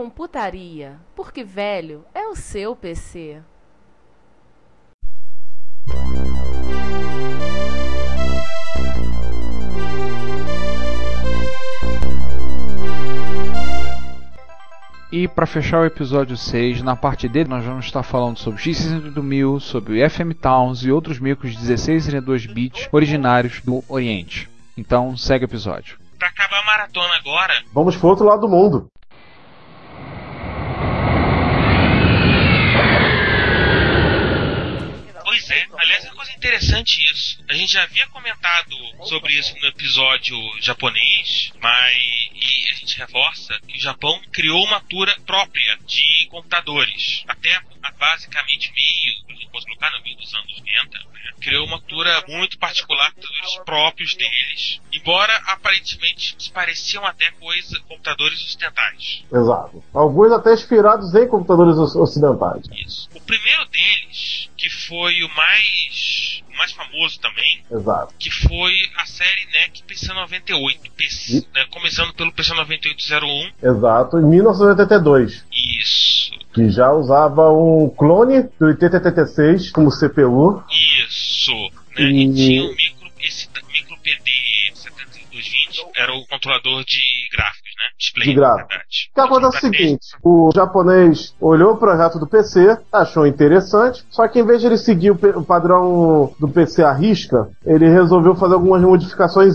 Retrocomputaria, porque velho é o seu PC. E para fechar o episódio 6, na parte dele nós vamos estar falando sobre X68000, sobre o FM Towns e outros micros 16 e 32 bits originários do Oriente. Então, segue o episódio. Pra acabar a maratona agora. Vamos pro outro lado do mundo. Pois é, aliás, é uma coisa interessante isso. A gente já havia comentado sobre isso no episódio japonês, mas e a gente reforça que o Japão criou uma cultura própria de computadores. Até basicamente meio, a gente pode colocar no meio dos anos 90, né? criou uma cultura muito particular, computadores próprios deles. Embora aparentemente pareciam até coisa, computadores ocidentais. Exato. Alguns até inspirados em computadores ocidentais. Isso. O primeiro deles, que foi o mais o mais famoso também, Exato. que foi a série NEC PC98, PC, né, começando pelo PC9801. Exato, em 1982. Isso. Que já usava um clone do 8086 como CPU. Isso. Né, e... e tinha um micro, esse micro PD 7220 era o controlador de gráficos, né? Display, de gráficos. O que acontece é o seguinte: o japonês olhou o projeto do PC, achou interessante, só que em vez de ele seguir o padrão do PC à risca, ele resolveu fazer algumas modificações.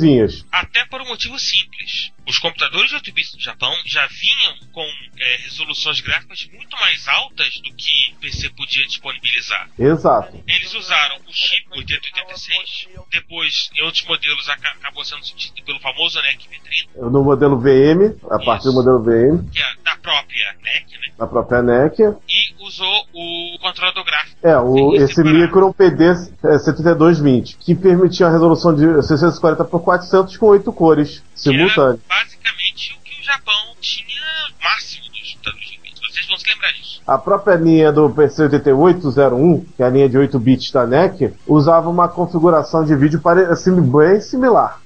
Até por um motivo simples. Os computadores de 8 bits do Japão já vinham com é, resoluções gráficas muito mais altas do que o PC podia disponibilizar. Exato. Eles usaram o chip 8086, depois em outros modelos acabou sendo substituído pelo famoso NEC V30. No modelo VM, a Isso. partir do modelo VM. É da própria NEC, né? Da própria NEC. E usou o controlador gráfico. É, o, esse micro PD 7220, que permitia a resolução de 640 por 400 com 8 cores simultâneas. Basicamente o que o Japão tinha máximo dos computadores de vídeo. Vocês vão se lembrar disso. A própria linha do PC8801, que é a linha de 8 bits da NEC, usava uma configuração de vídeo assim, bem similar.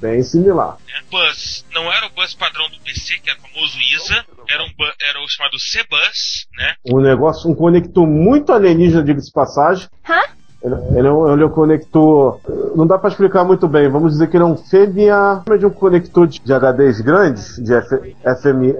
Bem similar. Bus. Não era o bus padrão do PC, que era o famoso ISA, era, um bus, era o chamado C-Bus, né? Um negócio, um conector muito alienígena, diga-se passagem. Hã? Ele, é um, ele é um conector. Não dá para explicar muito bem. Vamos dizer que ele é um fêmea de um conector de, de HDs grandes, de F, FM,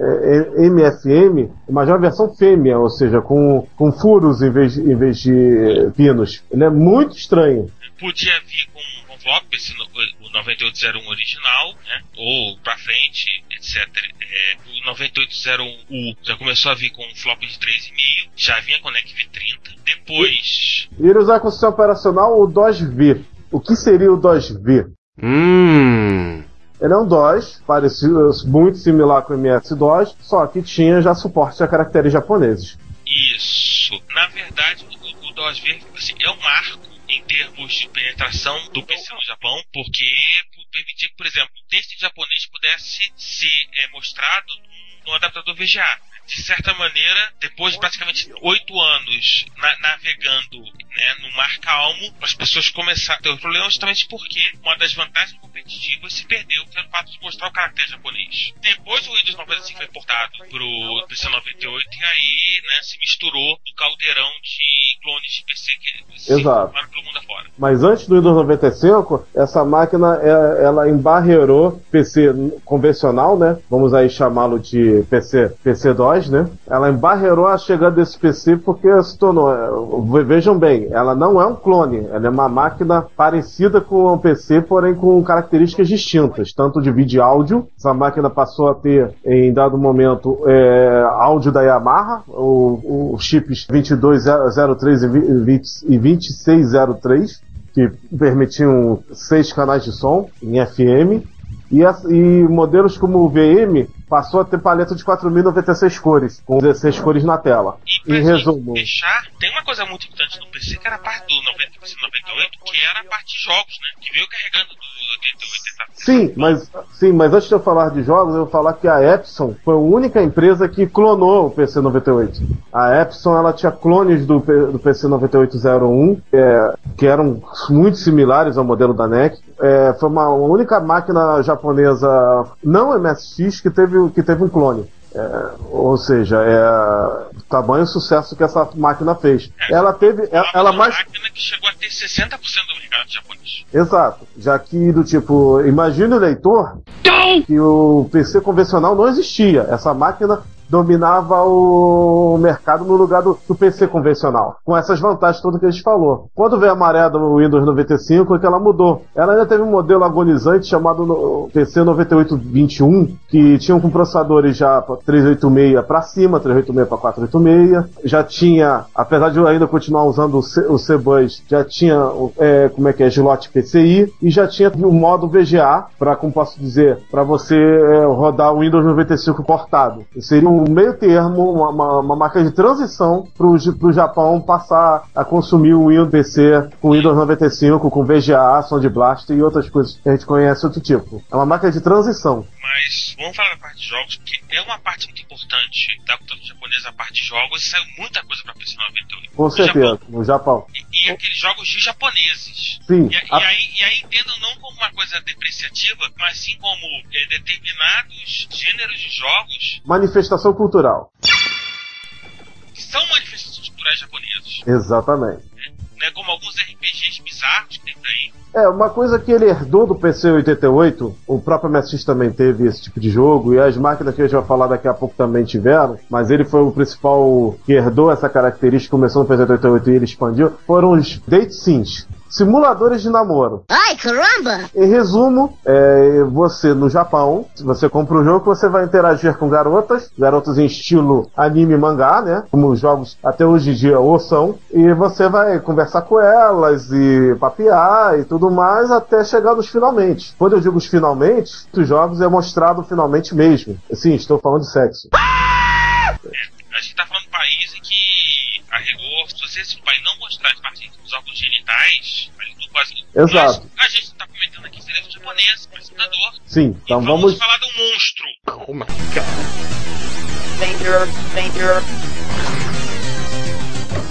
MFM, mas é uma versão fêmea, ou seja, com, com furos em vez, em vez de pinos. Ele é muito estranho. Podia vir com envelope, esse, o 9801 original, né? ou pra frente, etc. É, o 9801U já começou a vir com um flop de 3,5, já vinha com NEC V30. Depois. E ele usar com o sistema operacional o DOS-V. O que seria o DOS-V? Hum. Ele é um DOS, parecido, muito similar com o MS-DOS, só que tinha já suporte a caracteres japoneses. Isso. Na verdade, o, o DOS-V assim, é um marco em termos de penetração do PC no Japão, porque permitia que, por exemplo, o texto em japonês pudesse ser é, mostrado num adaptador VGA de certa maneira, depois de praticamente oito anos na, navegando né, no mar calmo, as pessoas começaram a ter o problema justamente porque uma das vantagens competitivas se perdeu, que era o fato de mostrar o caractere japonês. Depois o Windows 95 foi portado pro PC 98 e aí né, se misturou no caldeirão de clones de PC que se Exato. pelo mundo afora. Mas antes do Windows 95, essa máquina é, ela embarreirou PC convencional, né? Vamos aí chamá-lo de PC, PC DOS, né? Ela embarreirou a chegada desse PC porque se tornou. é, Vejam bem, ela não é um clone, ela é uma máquina parecida com um PC, porém com características distintas, tanto de vídeo e áudio. Essa máquina passou a ter, em dado momento, é, áudio da Yamaha, o, o chips 2203 e 20 e 2603 que permitiam seis canais de som em FM. E, e modelos como o VM passou a ter paleta de 4.096 cores, com 16 cores na tela. E Em resumo, fechar, tem uma coisa muito importante no PC que era a parte do 90 PC 98, que era a parte de jogos, né? Que veio carregando do 88 sim, mas sim, mas antes de eu falar de jogos, eu vou falar que a Epson foi a única empresa que clonou o PC 98. A Epson ela tinha clones do, do PC 9801, é, que eram muito similares ao modelo da NEC. É, foi uma única máquina japonesa não MSX que teve, que teve um clone. É, ou seja, é o tamanho sucesso que essa máquina fez. Ela teve, ela, ela uma mais máquina que chegou a ter 60% do mercado japonês. Exato. Já que do tipo, imagine o leitor que o PC convencional não existia. Essa máquina dominava o mercado no lugar do, do PC convencional. Com essas vantagens todas que a gente falou. Quando veio a maré do Windows 95 é que ela mudou. Ela ainda teve um modelo agonizante chamado PC 9821, que tinha com processadores já pra 386 para cima, 386 para 486. Já tinha, apesar de eu ainda continuar usando o, C, o já tinha é, como é que é, slot PCI e já tinha o modo VGA para, como posso dizer, para você é, rodar o Windows 95 portado. Seria meio termo, uma, uma, uma marca de transição para o Japão passar a consumir o Windows PC com Windows 95, com VGA, Sound Blast e outras coisas que a gente conhece outro tipo. É uma marca de transição. Mas vamos falar da parte de jogos, porque é uma parte muito importante da cultura japonesa, a parte de jogos, e saiu muita coisa pra PC 98. Com No certeza, Japão. no Japão. E, aqueles jogos de japoneses. Sim, E, a- e aí, e aí entendam não como uma coisa depreciativa, mas sim como é, determinados gêneros de jogos manifestação cultural. que são manifestações culturais japonesas. Exatamente. Né, como alguns RPGs bizarros que tem por aí. É, uma coisa que ele herdou do PC 88, o próprio MSX também teve esse tipo de jogo, e as máquinas que a gente vai falar daqui a pouco também tiveram, mas ele foi o principal que herdou essa característica, começou no PC 88 e ele expandiu, foram os date sims. Simuladores de namoro. Ai, caramba! Em resumo, é, você no Japão, se você compra o jogo, você vai interagir com garotas, garotas em estilo anime e mangá, né? Como os jogos até hoje em dia ou são, e você vai conversar com elas e papear e tudo mais até chegar nos finalmente. Quando eu digo os finalmente, os jogos é mostrado finalmente mesmo. Sim, estou falando de sexo. A gente tá falando de um país em que, a rigor, se você, se o pai não mostrar as partes dos órgãos genitais, a gente não quase. Exato. Mas a gente tá comentando aqui seriado japonês, apresentador. Sim, então e vamos. falar um monstro. Danger, danger.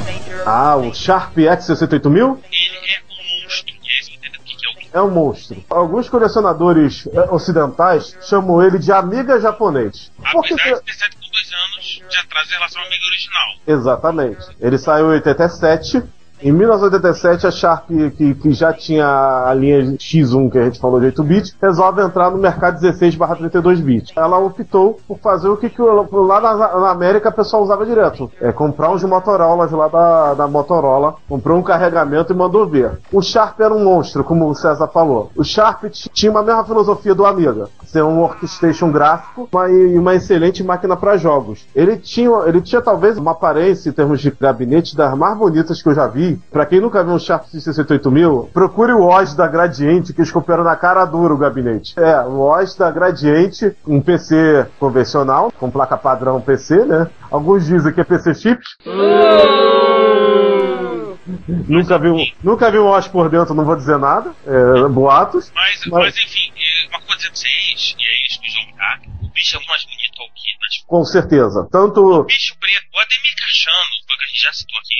Danger. Ah, o Sharp X68000? Ele é um monstro. E aí você entendeu o que, que é o monstro. É um monstro. Alguns colecionadores eh, ocidentais chamam ele de amiga japonês. Por que Apesar de ter saído com dois anos de atraso em relação ao amigo original. Exatamente. Ele saiu em 87. Em 1987, a Sharp, que, que já tinha a linha X1 que a gente falou de 8-bit, resolve entrar no mercado 16/32-bit. Ela optou por fazer o que, que lá na, na América o pessoal usava direto: é comprar uns Motorolas lá da, da Motorola, comprou um carregamento e mandou ver. O Sharp era um monstro, como o César falou. O Sharp tinha uma mesma filosofia do Amiga: ser um workstation gráfico uma, e uma excelente máquina para jogos. Ele tinha, ele tinha talvez uma aparência em termos de gabinete das mais bonitas que eu já vi. Pra quem nunca viu um Sharp 68000, procure o OS da Gradiente, que eles copiaram na cara dura o gabinete. É, o OS da Gradiente, um PC convencional, com placa padrão PC, né? Alguns dizem que é PC chips. Nunca vi, um- nunca vi um OS por dentro, não vou dizer nada. É, boatos. Mas, Mas- mas enfim, é uma coisa pra vocês, e é isso que o jogo tá. O bicho é mais bonito aqui nas Com certeza. Tanto O bicho preto, o Ademir Cachano, que a gente já citou aqui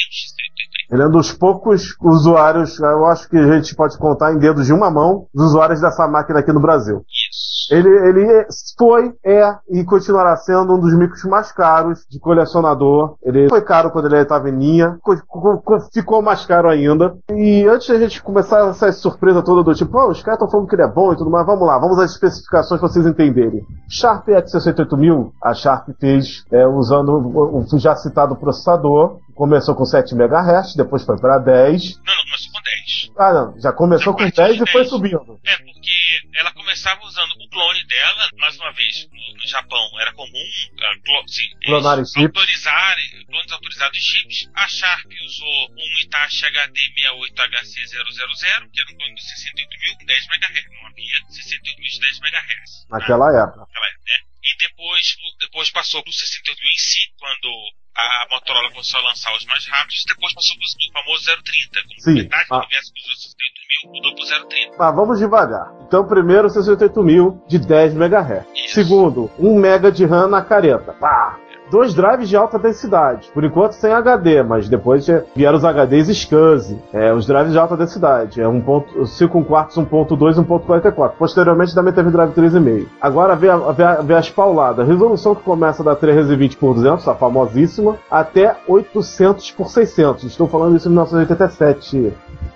ele o X33. Ele é um dos poucos usuários, eu acho que a gente pode contar em dedos de uma mão, os usuários dessa máquina aqui no Brasil. Isso. Ele, ele foi, é e continuará sendo um dos micros mais caros de colecionador. Ele foi caro quando ele estava em linha, co- co- ficou mais caro ainda. E antes da gente começar essa surpresa toda do tipo, oh, os caras estão falando que ele é bom e tudo mais, vamos lá, vamos às especificações para vocês entenderem. Sharp X68000, a Sharp fez é, usando o, o já citado processador, começou com 7 MHz, depois foi para 10. Não, não, começou com 10. Ah, não, já começou com 10 e foi subindo. É, porque ela começava usando o clone dela, mais uma vez, no, no Japão era comum ah, clo sim, eles Clonarem chips. autorizarem, clones autorizados de chips. A Sharp usou um Hitachi HD68HC000, que era um clone do 68.000 com 10 MHz. Não havia 68.000 de 10 MHz. Naquela época. naquela época, né? E depois, depois passou pro 68 em si, quando a Motorola começou a lançar os mais rápidos, depois passou pro famoso 030, como Sim. metade do Ah. universo 68 mil, mudou pro 030. Mas vamos devagar. Então, primeiro, 68 mil de 10 MHz. Isso. Segundo, 1 MB de RAM na careta. Pá! Dois drives de alta densidade. Por enquanto sem HD, mas depois vieram os HDs SCSI. É, os drives de alta densidade. É 1. 5 quartos, 1.2 e 1.44. Posteriormente também teve drive 3,5. Agora vê, a- vê, vê as pauladas. Resolução que começa da 320 por 200, a famosíssima, até 800 por 600. Estou falando isso em 1987.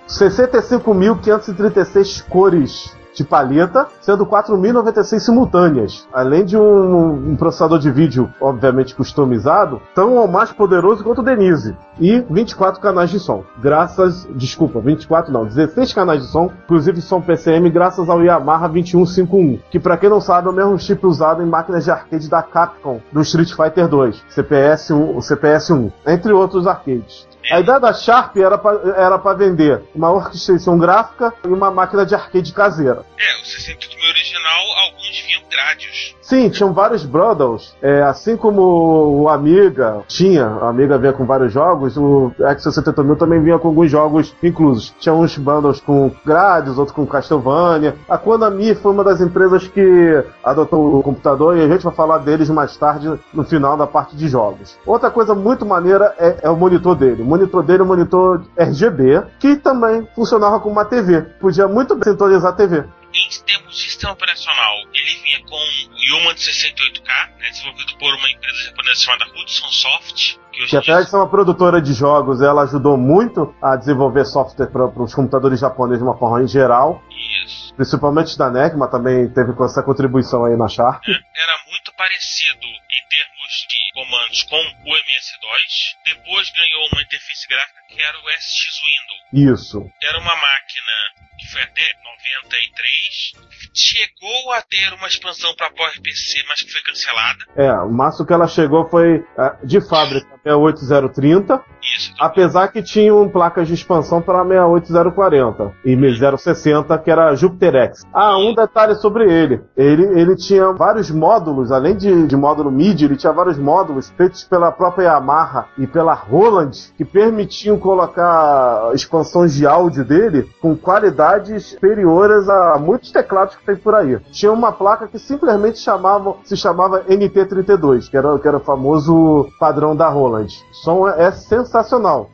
65.536 cores de palheta, sendo 4.096 simultâneas. Além de um, um processador de vídeo, obviamente customizado, tão ou mais poderoso quanto o Denise. E 24 canais de som. Graças. Desculpa, 24 não, 16 canais de som, inclusive som PCM, graças ao Yamaha 2151. Que pra quem não sabe é o mesmo chip usado em máquinas de arcade da Capcom, do Street Fighter 2, CPS 1, o CPS 1, entre outros arcades. A ideia da Sharp era pra vender uma orquestração gráfica e uma máquina de arcade caseira. É, o 68 mil original, alguns vinham grádios. Sim, tinham vários bundles, é, assim como o Amiga tinha, a Amiga vinha com vários jogos, o X68000 também vinha com alguns jogos inclusos. Tinha uns bundles com Gradius, outros com Castlevania. A Konami foi uma das empresas que adotou o computador e a gente vai falar deles mais tarde no final da parte de jogos. Outra coisa muito maneira é, é o monitor dele. Monitor dele um monitor RGB, que também funcionava como uma TV. Podia muito bem sintonizar a TV. Em termos de sistema operacional, ele vinha com o Yuma de 68K, né, desenvolvido por uma empresa japonesa chamada Hudson Soft, que Que de ser uma produtora de jogos, ela ajudou muito a desenvolver software para os computadores japoneses de uma forma em geral, isso, principalmente da NEC, mas também teve com essa contribuição aí na Sharp. era muito parecido em termos de comandos com o MS-DOS. Depois ganhou uma interface gráfica que era o SX Window. Isso. Era uma máquina que foi até 93. Chegou a ter uma expansão para PowerPC, mas que foi cancelada. É, o máximo que ela chegou foi é, de fábrica 68030, Apesar que tinham placas de expansão para 68040 e 060, que era Jupiter X. Ah, um detalhe sobre ele. Ele, ele tinha vários módulos, além de, de módulo MIDI, ele tinha vários módulos feitos pela própria Yamaha e pela Roland, que permitiam colocar expansões de áudio dele com qualidades superiores a muitos teclados que tem por aí. Tinha uma placa que simplesmente chamava, se chamava NT32, que era, que era o famoso padrão da Roland. O som é, é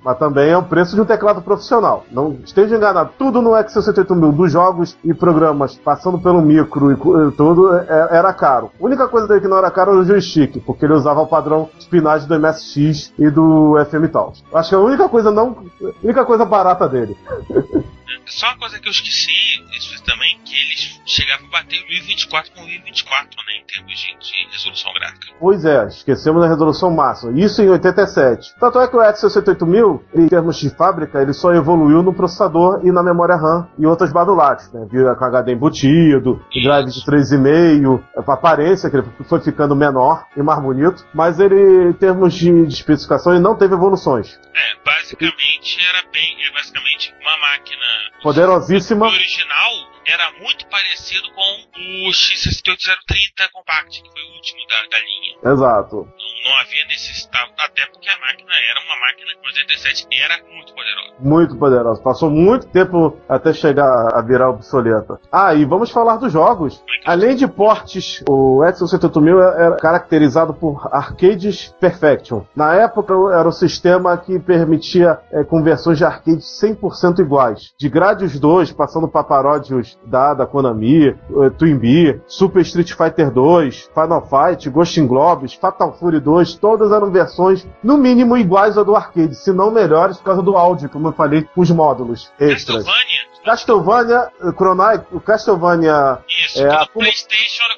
mas também é o preço de um teclado profissional. Não esteja enganado, tudo no X68000 dos jogos e programas, passando pelo micro e cu- e tudo, é- era caro. A única coisa dele que não era caro era o joystick, porque ele usava o padrão spinagem do MSX e do FM Taos. Acho que a única coisa não, a única coisa barata dele. Só uma coisa que eu esqueci isso também, que eles chegavam a bater o 1024 com o 1024, né, em termos de, de resolução gráfica. Pois é, esquecemos da resolução máxima. Isso em 87. Tanto é que o X68000, em termos de fábrica, ele só evoluiu no processador e na memória RAM e outras badulates, né? Viu com HD embutido, o drive de 3,5, a aparência que ele foi ficando menor e mais bonito, mas ele, em termos de, de especificação, ele não teve evoluções. É, basicamente era bem, é basicamente uma máquina. Poderosíssima. O original era muito parecido com o X68030 Compact, que foi o último da, da linha. Exato. Não, não havia necessidade, até porque a máquina era uma máquina que 87 era muito poderosa. Muito poderosa. Passou muito tempo até chegar a virar obsoleta. Ah, e vamos falar dos jogos. Além de portes, o Edson 68000 era caracterizado por Arcades Perfection. Na época era o sistema que permitia é, conversões de arcade 100% iguais. De Gradius 2, passando para paródios da, da Konami, eh, Twin Bee, Super Street Fighter 2, Final Fight, Ghost Globes, Fatal Fury 2, todas eram versões no mínimo iguais à do arcade, se não melhores por causa do áudio, como eu falei, os módulos extras. Castlevania? Castlevania, eh, Chrono- o Castlevania Isso, É, a- PlayStation era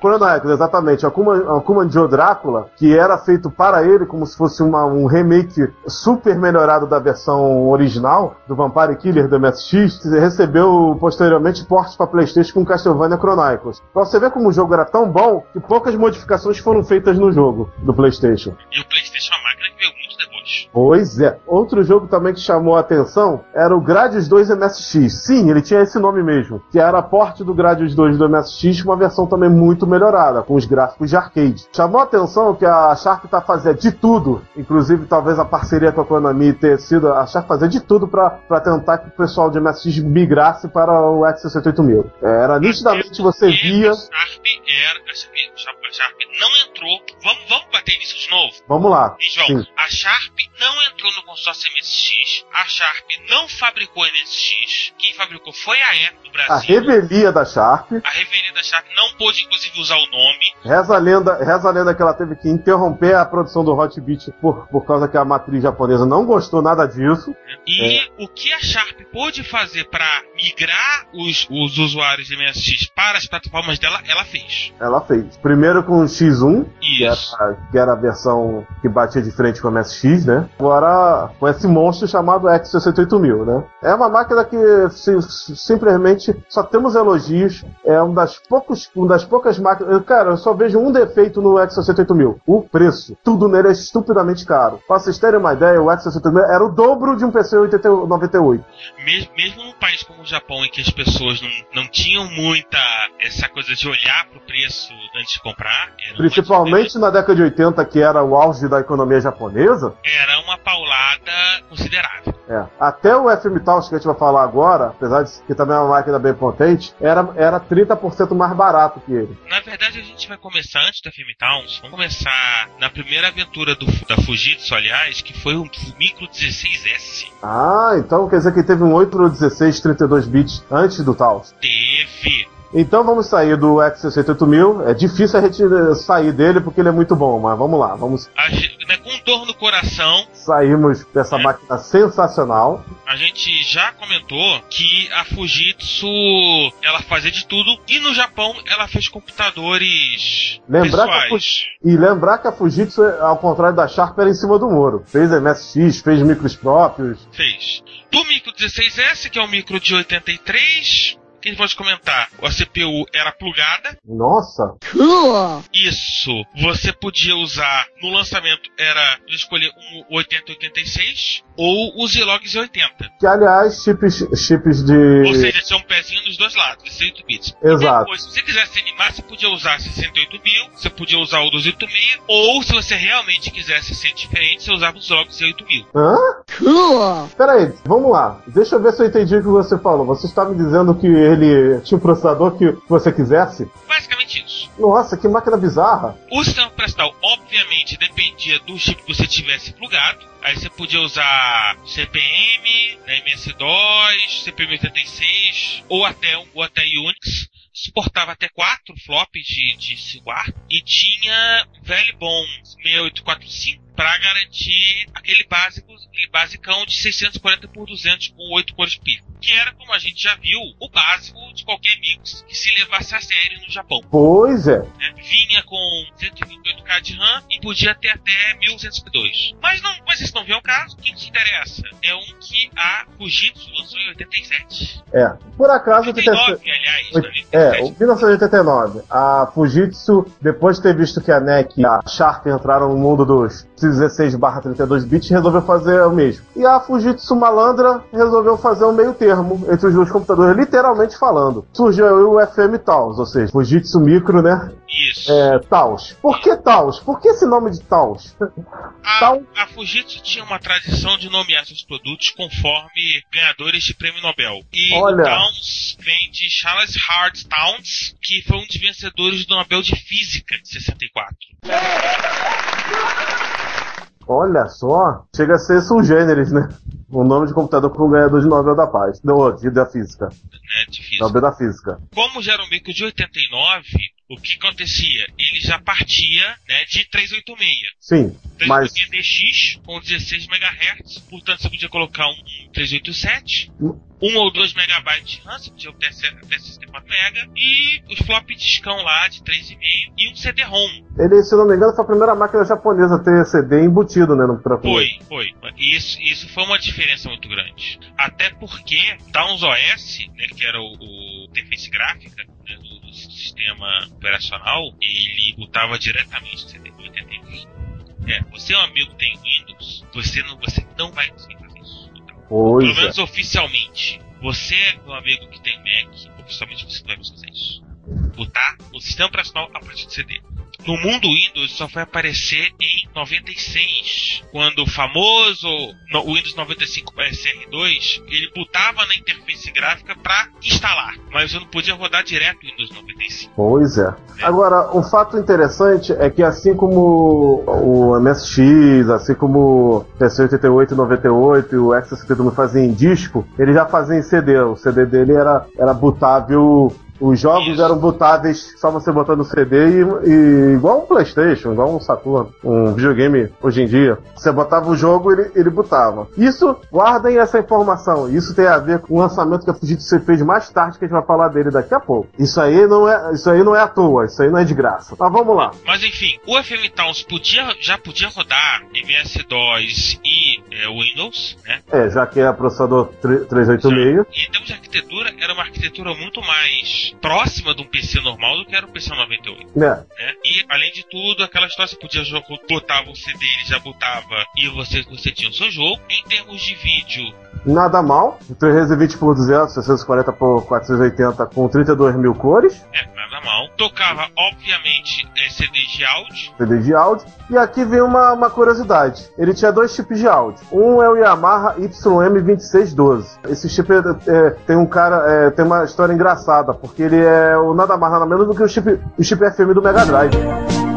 Chronicles. Exatamente, Akuma, Akuma Joe Drácula, que era feito para ele como se fosse uma- um remake super melhorado da versão original do Vampire Killer do MSX, recebeu posteriormente portes para PlayStation com Castlevania Chronicles. Pra você ver como o jogo era tão bom que poucas modificações foram feitas no jogo do PlayStation. E o PlayStation é depois. Pois é. Outro jogo também que chamou a atenção era o Gradius 2 MSX. Sim, ele tinha esse nome mesmo, que era a porte do Gradius 2 do MSX, uma versão também muito melhorada, com os gráficos de arcade. Chamou a atenção que a Sharp tá fazendo de tudo, inclusive talvez a parceria com a Konami ter sido a Sharp fazer de tudo para tentar que o pessoal de MSX migrasse para o X68000. Era nitidamente você via. A Sharp era. A Sharp, a Sharp não entrou. Vamos, vamos bater nisso de novo? Vamos lá. E, João, Sim. a Sharp não entrou no consórcio MSX. A Sharp não fabricou MSX. Quem fabricou foi a Apple do A Brasil. revelia da Sharp. A revelia da Sharp não pôde, inclusive, usar o nome. Reza a lenda, reza a lenda que ela teve que interromper a produção do Hot Beat por, por causa que a matriz japonesa não gostou nada disso. E É. o que a Sharp pôde fazer para migrar os, os usuários de MSX para as plataformas dela, ela fez. Ela fez. Primeiro com o X1, que era, que era a versão que batia de frente com o MSX, né? Agora com esse monstro chamado X68000, né? É uma máquina que si- simplesmente só temos elogios. É um das poucos, uma das poucas máquinas. eu, Cara, eu só vejo um defeito no X68000: o preço. Tudo nele é estupidamente caro. Pra vocês terem uma ideia, o X68000 era o dobro de um PC 98. Mes- Mesmo num país como o Japão, em que as pessoas não, não tinham muita essa coisa de olhar pro preço antes de comprar, Principalmente na década de 80, que era o auge da economia japonesa. era uma paulada considerável. É. Até o FM Taos que a gente vai falar agora, apesar de que também é uma máquina bem potente, era, era 30% mais barato que ele. Na verdade, a gente vai começar antes da Film Towns. Vamos começar na primeira aventura do, da Fujitsu, aliás, que foi o Micro 16S. Ah, então quer dizer que teve um 8 ou 16 32 bits antes do Taos. Teve. Então vamos sair do X68000. É difícil a gente eh, sair dele porque ele é muito bom, mas vamos lá, vamos A ge- né, com dor no coração, sairmos dessa É. máquina sensacional. a gente já comentou que a Fujitsu ela fazia de tudo e no Japão ela fez computadores Lembrar pessoais. E lembrar que a Fujitsu, ao contrário da Sharp, era em cima do muro. Fez MSX, fez micros próprios. Fez. Do micro 16S, que é um micro de 83, que a gente pode comentar, a CPU era plugada. Nossa, Isso você podia usar no lançamento era escolher um 8086 ou o Zilog Z80. que aliás, chips, chips Ou de. seja, tinha um pezinho nos dois lados, 68 bits. Exato. Depois, se você quisesse animar, você podia usar 68 mil, você podia usar o 286, ou se você realmente quisesse ser diferente, você usava o Zilog Z8000. mil. Hã? Pera aí, vamos lá. Deixa eu ver se eu entendi o que você falou. Você está me dizendo que ele tinha um processador que você quisesse? Basicamente isso. Nossa, que máquina bizarra. O sistema operacional, obviamente, dependia do chip que você tivesse plugado. Aí você podia usar CPM, né, MS-DOS, CPM86 ou até, ou até Unix. Suportava até quatro flops de, de celular e tinha um velho bom 6845 para garantir aquele básico, aquele basicão de 640 por 200 com 8 cores pico. Que era, como a gente já viu, o básico de qualquer mix que se levasse a sério no Japão Pois é. né, vinha com 128K de RAM e podia ter até 1202. Mas não, mas isso não vem ao caso. O que nos interessa é um que a Fujitsu lançou em 87. É. Por acaso, o que tem- 89, aliás. É, 87. o 1989. A Fujitsu, depois de ter visto que a NEC e a Sharp entraram no mundo dos 16 32 bits, resolveu fazer o mesmo. E a Fujitsu malandra resolveu fazer um meio termo entre os dois computadores, literalmente falando. Surgiu o FM Taos, ou seja, Fujitsu Micro, né? Isso. É, Taos. Por que Taos? Por que esse nome de Taos? A, Tal- a Fujitsu tinha uma tradição de nomear seus produtos conforme ganhadores de prêmio Nobel. E Olha. Towns vem de Charles Hart Towns, que foi um dos vencedores do Nobel de Física de 64. Olha só, chega a ser sugêneres, né? O nome de computador com o ganhador de Nobel da Paz. Não, de- da Física. Né, de física. Nobel da Física. Como já era um micro de 89, o que acontecia? Ele já partia né, de 386. Sim, mas 386DX com 16 MHz, portanto você podia colocar um 387, 1 ou 2 MB de RAM, você podia ter até 64 MB, e os flop discão lá de 3,5 e um CD-ROM. ele, se não me engano, foi a primeira máquina japonesa a ter CD embutido, né? No, pra, Foi, foi. E Isso, isso foi uma diferença muito grande. Até porque Downs OS, né, que era o, o interface gráfica né, do, do sistema operacional, ele botava diretamente no CD 81. É, você é um amigo que tem Windows, você não, você não vai conseguir fazer isso. Pois Pelo é. menos oficialmente. Você é meu amigo que tem Mac, oficialmente você não vai fazer isso. Botar o sistema operacional a partir do CD. No mundo Windows só vai aparecer em 96, quando o famoso no- Windows 95 SR2 ele botava na interface gráfica para instalar, mas eu não podia rodar direto o Windows 95. Pois é. Agora, um fato interessante é que assim como o MSX, assim como o PC88 e 98 e o X62 fazia em disco, ele já fazia em CD. O CD dele era, era botável. Os jogos Isso. eram botáveis só você botando no CD e, e igual um Playstation, igual um Saturn, um videogame hoje em dia. Você botava o jogo e ele, ele botava. Isso, guardem essa informação. Isso tem a ver com o lançamento que a Fujitsu fez mais tarde, que a gente vai falar dele daqui a pouco. Isso aí não é, isso aí não é à toa, isso aí não é de graça. Mas vamos lá. Mas enfim, o FM Towns podia, já podia rodar MS-DOS e é, Windows, né? É, já que é processador 3- 386. E em termos de arquitetura, era uma arquitetura muito mais próxima de um PC normal do que era o PC 98. Né? né? E além de tudo, aquela história você podia jogar, botava o CD, ele já botava e você, você tinha o seu jogo. Em termos de vídeo, Nada mal. 320 por 200, 640 por 480 com 32 mil cores. é nada mal. Tocava, obviamente, é, CDs de áudio. CD de áudio. E aqui vem uma, uma curiosidade. Ele tinha dois tipos de áudio. Um é o Yamaha YM2612. Esse chip é, é, tem um cara, é, tem uma história engraçada, porque ele é o nada mais nada menos do que o chip, o chip FM do Mega Drive.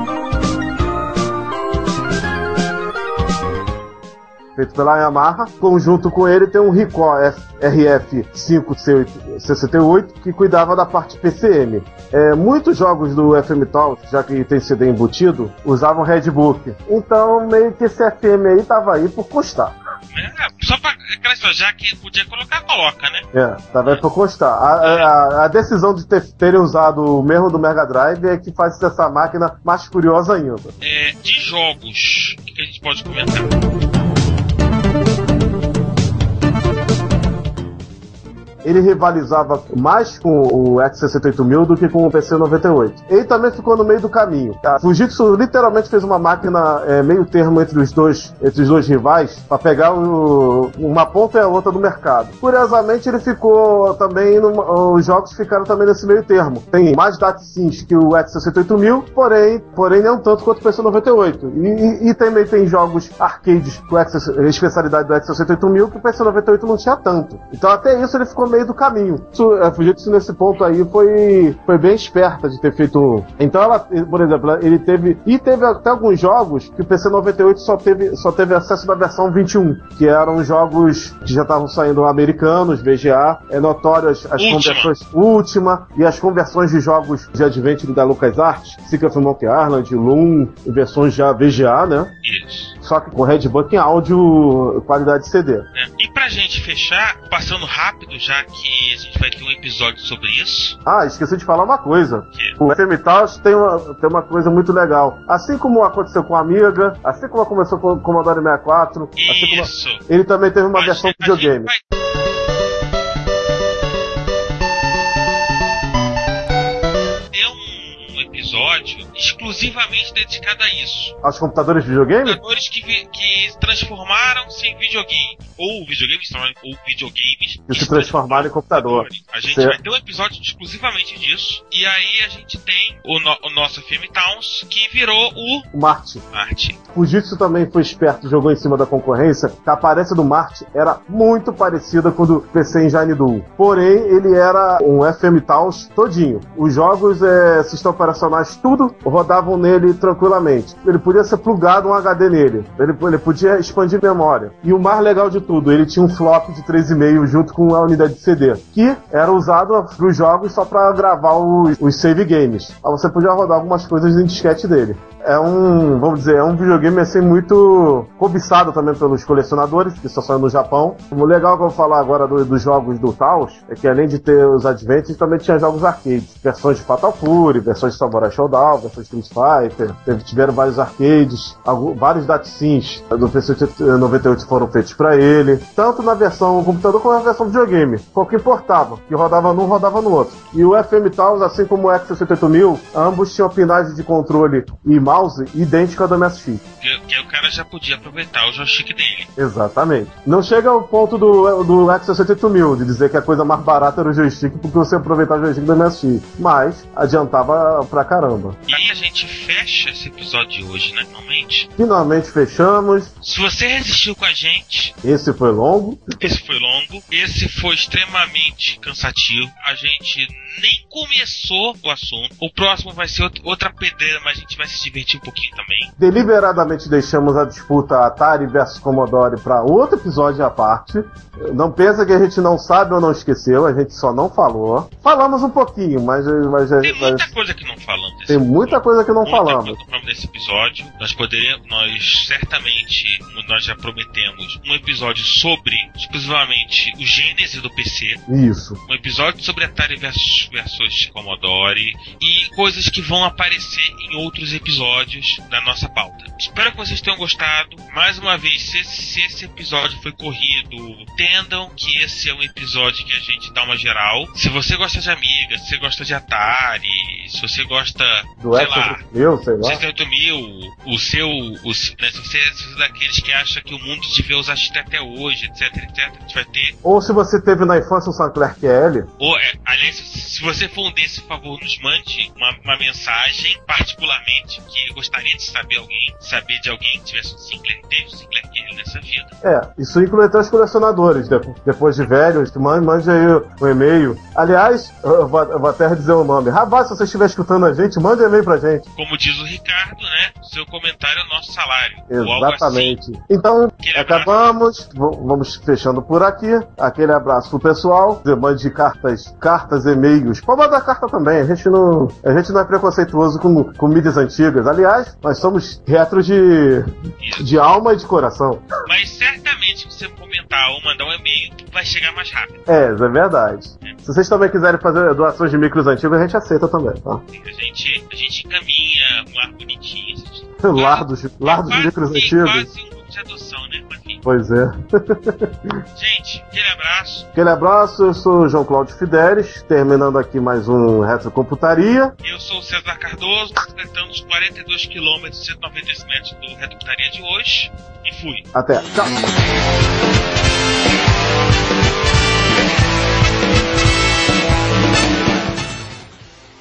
Feito pela Yamaha, conjunto com ele tem um Ricoh RF568 que cuidava da parte PCM. É, muitos jogos do FM Tal, já que tem CD embutido, usavam Redbook. Então, meio que esse FM aí tava aí por custar. Né? Só pra aquela história, já que podia colocar, coloca, né? É, tava aí por custar. A, a- a decisão de ter- terem usado o mesmo do Mega Drive é que faz essa máquina mais curiosa ainda. É, de jogos, o que a gente pode comentar? Ele rivalizava mais com o X68000 do que com o PC98. Ele também ficou no meio do caminho. A Fujitsu literalmente fez uma máquina é, meio termo entre os dois, entre os dois rivais para pegar o- uma ponta e a outra do mercado. Curiosamente, ele ficou também numa- os jogos ficaram também nesse meio termo. Tem mais DataSynth que o X68000, porém, porém não tanto quanto o PC98. E, e- e também tem jogos arcades com a especialidade do X68000 que o PC98 não tinha tanto. Então até isso ele ficou meio do caminho. Isso, a Fujitsu nesse ponto aí foi, foi bem esperta de ter feito. um. Então ela, por exemplo, ele teve e teve até alguns jogos que o PC98 só teve só teve acesso da versão 21, que eram jogos que já estavam saindo americanos, VGA, é notórias as Última. conversões última e as conversões de jogos de Adventure da LucasArts, Secret of Monkey Island, Loom, versões já VGA, né? Isso. Só que com Redbook em áudio qualidade CD. né? E pra gente fechar, passando rápido, já que a gente vai ter um episódio sobre isso. Ah, esqueci de falar uma coisa. Que O FM Taos tem uma, tem uma coisa muito legal. Assim como aconteceu com a Amiga, assim como aconteceu com o Commodore 64, assim como Isso. ele também teve uma A versão videogame. vai- exclusivamente dedicada a isso. Aos computadores de videogame? Computadores que, vi- que transformaram-se em videogame. Ou videogames, ou videogames Que se transformaram em computador. A gente Certo. vai ter um episódio exclusivamente disso. E aí a gente tem o, no- o nosso FM Towns, que virou o O Marte. Marte. Fujitsu também foi esperto, jogou em cima da concorrência, que a aparência do Marte era muito parecida com o do PC Engine Duo. Porém, ele era um FM Taos todinho. Os jogos, é, sistemas operacionais, tudo rodavam nele tranquilamente. Ele podia ser plugado um HD nele. Ele, ele podia expandir memória. E o mais legal de tudo, ele tinha um flop de 3,5 junto com a unidade de CD, que era usado para os jogos só para gravar os, os save games. Aí você podia rodar algumas coisas em disquete dele é um, vamos dizer, é um videogame assim muito cobiçado também pelos colecionadores, que só saiu no Japão. O legal que eu vou falar agora do- dos jogos do Taos é que além de ter os Adventures, também tinha jogos arcades, versões de Fatal Fury, versões de Samurai Showdown, versões de Street Fighter, teve- tiveram vários arcades, algum- vários datsyns do PC 98 foram feitos para ele, tanto na versão computador como na versão videogame. Qual que importava, que rodava num, rodava no outro. E o FM Taos, assim como o X68000, ambos tinham pinagem de controle e mouse idêntica ao do MSX. Que, o cara já podia aproveitar o joystick dele. Exatamente. Não chega ao ponto do, do X68000 de dizer que a coisa mais barata era o joystick porque você aproveitava o joystick do MSX. Mas adiantava pra caramba. E aí a gente fecha esse episódio de hoje, né? Finalmente. Finalmente fechamos. Se você resistiu com a gente, Esse foi longo. esse foi longo, esse foi extremamente cansativo. A gente nem começou o assunto. O próximo vai ser out- outra pedreira, mas a gente vai se divertir um pouquinho também. Deliberadamente deixamos a disputa Atari versus Commodore para outro episódio à parte. Não pensa que a gente não sabe ou não esqueceu, a gente só não falou. Falamos um pouquinho, mas, mas, Tem mas muita coisa que não falamos. tem muita coisa que não Muita falamos. coisa que não falamos nesse episódio. Nós poderemos, nós certamente, nós já prometemos um episódio sobre exclusivamente o gênese do PC, Isso. um episódio sobre Atari versus, versus Commodore e coisas que vão aparecer em outros episódios da nossa pauta. Espero que vocês tenham gostado. Mais uma vez, se esse, se esse episódio foi corrido, entendam que esse é um episódio que a gente dá uma geral. Se você gosta de Amiga, se você gosta de Atari, se você gosta, Do sei lá, X68000, sei lá. 68 mil, o seu. Os, né, se você se você é daqueles que acha que o mundo devia usar XT até hoje, etc, etc, a gente vai ter. Ou se você teve na infância um Sinclair QL, Ou, é, aliás, se, você for um desse, por favor, nos mande uma, uma mensagem, particularmente, que eu gostaria de saber alguém, saber de alguém que tivesse um Sinclair, teve um Sinclair QL nessa vida. É, isso inclui até os colecionadores, de- depois de velhos, mande aí um e-mail. Aliás, eu vou, eu vou até dizer o nome. Rapaz, se você estiver escutando a gente, mande um e-mail pra gente. Como diz o Ricardo, né? Seu comentário é o nosso salário. Algo assim. Exatamente. Então, Aquele acabamos. Vamos fechando por aqui. Aquele abraço pro pessoal. Mande cartas, cartas, e-mails. Pode mandar carta também. A gente não, a gente não é preconceituoso com, com mídias antigas. Aliás, nós somos retro de, Isso. de alma e de coração. Mas certamente, se você comentar ou mandar um e-mail, vai chegar mais rápido. É, é verdade. Se vocês também quiserem fazer doações de micros antigos, a gente aceita também, tá? A gente, a gente encaminha um ar bonitinho. essas- Lardos, lardos de Quase- micros sim, antigos. Quase um de adoção, né? Mas. Pois é. Gente, aquele abraço. Aquele abraço, eu sou o João Cláudio Fidelis, terminando aqui mais um Retrocomputaria. Eu sou o César Cardoso, completando os 42 km e 190 metros do Reduptaria de hoje. E fui. Até. Tchau.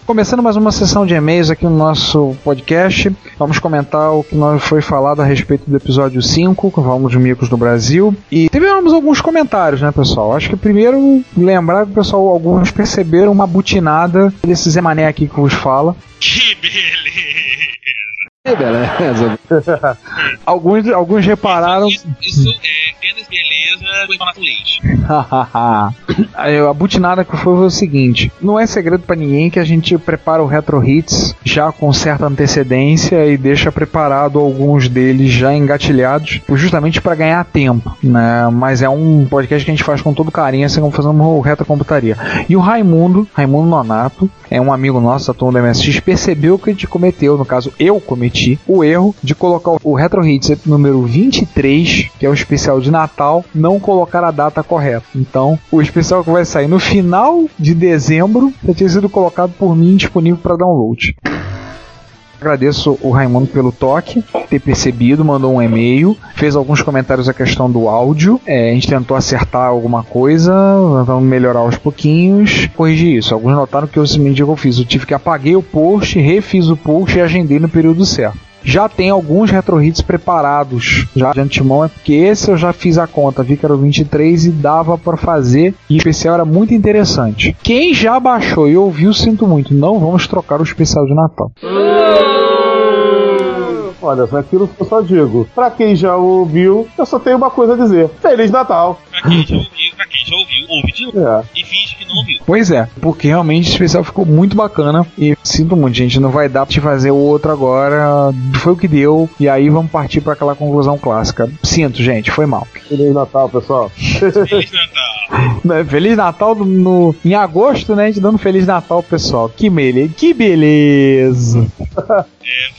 Começando mais uma sessão de e-mails aqui no nosso podcast. Vamos comentar o que nós foi falado a respeito do episódio 5, que falamos de micos no Brasil. E tivemos alguns comentários, né, pessoal? Acho que primeiro lembrar que o pessoal, alguns perceberam uma butinada desse Zé Mané aqui que vos fala. Que beleza! Que beleza. alguns, alguns repararam. Isso, isso é beleza com com leite. Aí, a butinada que foi, foi o seguinte: não é segredo pra ninguém que a gente prepara o Retro Hits já com certa antecedência e deixa preparado alguns deles já engatilhados, justamente para ganhar tempo, né? Mas é um podcast que a gente faz com todo carinho, assim como fazemos o Retro Computaria. E o Raimundo, Raimundo Nonato, é um amigo nosso da turma do MSX, percebeu que a gente cometeu, no caso eu cometi, o erro de colocar o Retro Hits número 23, que é o especial de Natal, não colocar a data correta. Então, o especial que vai sair no final de dezembro já tinha sido colocado por mim disponível para download. Agradeço o Raimundo pelo toque, ter percebido, mandou um e-mail, fez alguns comentários a questão do áudio. É, a gente tentou acertar alguma coisa, vamos melhorar aos pouquinhos, corrigir isso. Alguns notaram que eu simplesmente eu fiz. Eu tive que apaguei o post, refiz o post e agendei no período certo já tem alguns retro hits preparados já de antemão, é porque esse eu já fiz a conta, vi que era o 23 e dava para fazer, e o especial era muito interessante. Quem já baixou e ouviu, sinto muito, não vamos trocar o especial de Natal. Olha, aquilo que eu só digo. Pra quem já ouviu, eu só tenho uma coisa a dizer. Feliz Natal! Pra quem já ouviu, pra quem já ouviu, ouve de novo. É. E finge que não ouviu. Pois é, porque realmente o especial ficou muito bacana e sinto muito, gente, não vai dar pra te fazer o outro agora. Foi o que deu e aí vamos partir para aquela conclusão clássica. Sinto, gente, foi mal. Feliz Natal, pessoal. Feliz Natal. Né, Feliz Natal no, em agosto, né? A gente dando Feliz Natal, pessoal. Que beleza, que beleza. É,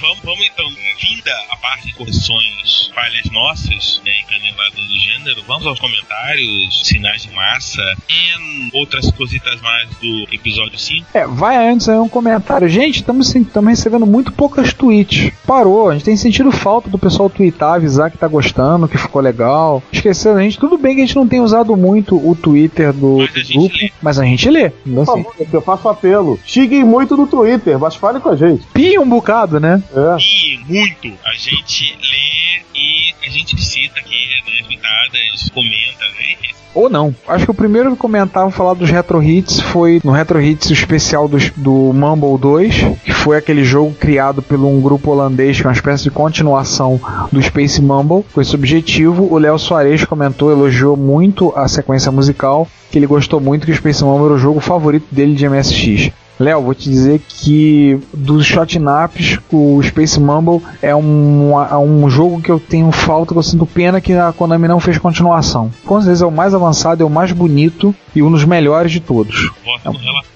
vamos, vamos então, vinda a parte de correções, falhas nossas, né, encaneladas do gênero, vamos aos comentários, sinais de massa e outras cositas mais do episódio 5. É, vai antes aí um comentário. Gente, estamos recebendo muito poucas tweets. Parou, a gente tem sentido falta do pessoal tweetar, avisar que tá gostando, que ficou legal. Esquecendo a gente, tudo bem que a gente não tem usado muito o Twitter do, Mas grupo, lê. mas a gente lê. Por assim, favor, eu faço apelo. Xinguem muito no Twitter, mas falem com a gente. pia um bocado, né? É. E muito a gente lê e a gente cita aqui, né, as mitadas, comenta, né, Ou não. Acho que o primeiro que comentava falar dos Retro Hits foi no Retro Hits especial dos- do, Mumble 2, que foi aquele jogo criado por um grupo holandês, que é uma espécie de continuação do Space Mumble. Com esse objetivo, o Léo Soares comentou, elogiou muito a sequência musical, que ele gostou muito que o Space Mumble era o jogo favorito dele de MSX. Léo, vou te dizer que dos shotnaps, o Space Mumble é um, é um jogo que eu tenho falta, que eu sinto pena que a Konami não fez continuação. Com certeza é o mais avançado, é o mais bonito e um dos melhores de todos.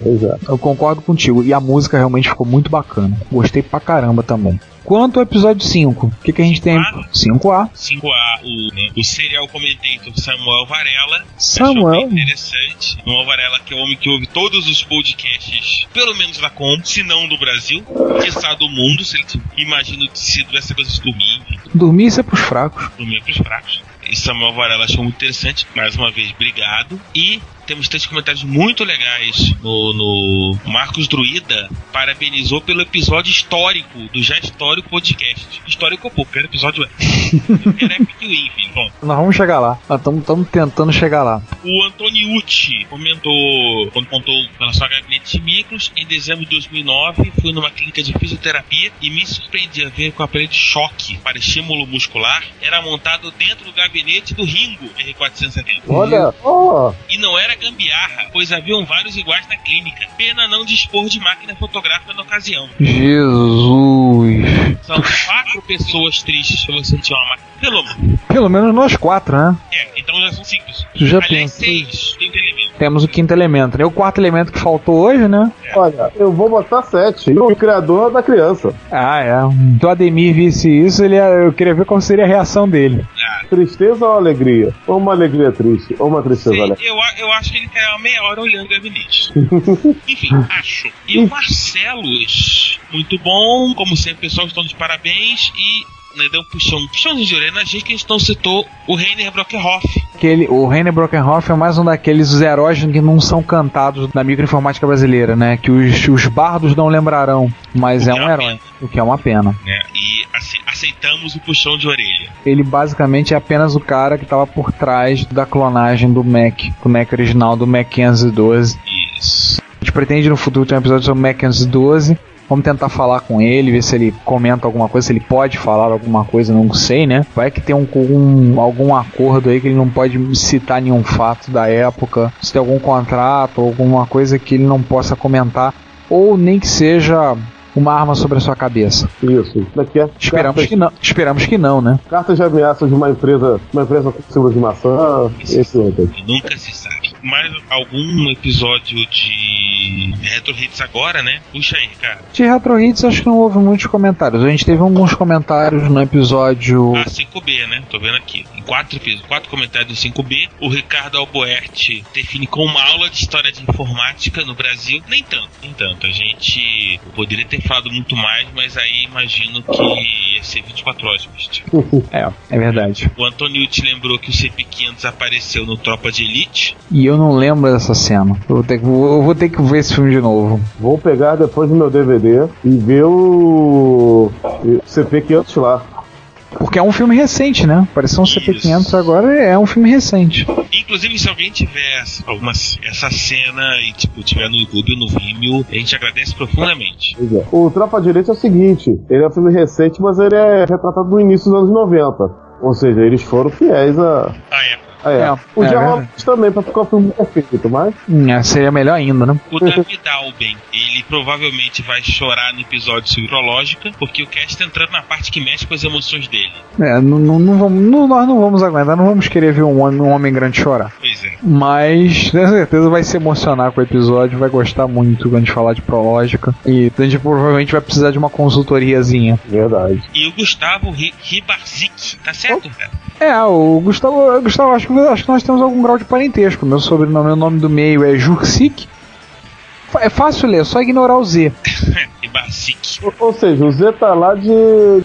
Pois é. Eu concordo contigo. E a música realmente ficou muito bacana. Gostei pra caramba também. Quanto ao episódio 5, o que, que a gente tem? 5A. 5A, o, né, o serial commentator Samuel Varela. Samuel. Interessante. Samuel Varela, que é o homem que ouve todos os podcasts, pelo menos da Com, se não do Brasil, quiçá do mundo, se ele imagino que se essa coisa de dormir, Dormir isso é pros fracos. dormir é pros fracos. E Samuel Varela achou muito interessante. Mais uma vez, obrigado. E temos três comentários muito legais no, no Marcos Druida parabenizou pelo episódio histórico do já histórico podcast. Histórico pouco, era episódio é. Era Epic Win, Nós vamos chegar lá. Estamos tentando chegar lá. o Antoniucci comentou quando contou pela sua gabinete de micros. Em dezembro de 2009, fui numa clínica de fisioterapia e me surpreendi a ver que o aparelho de choque para estímulo muscular era montado dentro do gabinete do Ringo R470. Olha, ó, E não era gambiarra, pois haviam vários iguais na clínica. Pena não dispor de máquina fotográfica na ocasião. Jesus. São quatro pessoas tristes que você tinha uma máquina. Pelo menos. Pelo menos nós quatro, né? É, então já são cinco. Tu já Aliás, pensou? seis. Tem elemento. Temos o quinto elemento, né? O quarto elemento que faltou hoje, né? olha, eu vou botar sete. O criador da criança. Ah, é. Se o Ademir visse isso, ele ia- eu queria ver qual seria a reação dele. Ah, Tristeza ou alegria? Ou uma alegria triste? Ou uma tristeza Sei, alegre? eu, eu acho que ele quer uma meia hora olhando o gabinete. Enfim, acho. E o Marcelos, muito bom, como sempre, pessoal, estão de parabéns e né, deu um puxão, um puxãozinho de orelha na gente que a gente não citou o Reiner Brockhoff. Aquele, o Reiner Brockenhoff é mais um daqueles heróis que não são cantados na microinformática brasileira, né? Que os, os bardos não lembrarão, mas O é é um uma herói. pena. O que é uma pena. Né, e ace- aceitamos o puxão de orelha. Ele basicamente é apenas o cara que estava por trás da clonagem do Mac, do Mac original, do Mac 512. Isso. A gente pretende no futuro ter um episódio sobre o Mac 512. Vamos tentar falar com ele, ver se ele comenta alguma coisa, se ele pode falar alguma coisa, não sei, né? Vai que tem um, um- algum acordo aí que ele não pode citar nenhum fato da época, se tem algum contrato, alguma coisa que ele não possa comentar, ou nem que seja uma arma sobre a sua cabeça. Isso. Como é que é? Esperamos Cartas, que não, esperamos que não, né? cartas de ameaça de uma empresa, uma empresa com símbolo de maçã, esse outro. Nunca se sabe. Mais algum episódio de Retro Hits agora, né? Puxa aí, cara. De Retro Hits acho que não houve muitos comentários. A gente teve alguns comentários no episódio. Ah, 5B, né? Tô vendo aqui. Em quatro, quatro comentários do 5B. O Ricardo Albuerte define como uma aula de história de informática no Brasil. Nem tanto, nem tanto. A gente poderia ter falado muito mais, mas aí imagino que ia ser 24 horas, bicho. É, é verdade. O Antônio te lembrou que o CP500 apareceu no Tropa de Elite. E eu não lembro dessa cena. Eu vou ter que, eu vou ter que ver esse filme de novo. Vou pegar depois do meu DVD e ver o CP500 lá. Porque é um filme recente, né? Pareceu um CP500 agora, é um filme recente. Inclusive, se alguém tiver algumas, essa cena e tipo, tiver no YouTube ou no Vimeo, a gente agradece profundamente. Pois é. O Tropa Direita é o seguinte: ele é um filme recente, mas ele é retratado no início dos anos 90. Ou seja, eles foram fiéis a. Ah, é. Ah, é. É, o é Dia verdade. também, pra ficar o filme perfeito, mas. Hum, é, seria melhor ainda, né? O David Alben, ele provavelmente vai chorar no episódio sobre Prológica, porque o cast tá entrando na parte que mexe com as emoções dele. É, não, não, não vamos, não- nós não vamos aguentar, não vamos querer ver um homem, um homem grande chorar. Pois é. Mas, com certeza, vai se emocionar com o episódio, vai gostar muito quando a gente falar de prológica. E a gente provavelmente vai precisar de uma consultoriazinha. Verdade. E o Gustavo Ri- Ribarzik, tá certo, cara? É, o Gustavo, Gustavo acho, que, acho que nós temos algum grau de parentesco. Meu sobrenome, meu nome do meio é Jursik. Fa- É fácil ler, é só ignorar o Z. Ou, ou seja, o Z tá lá de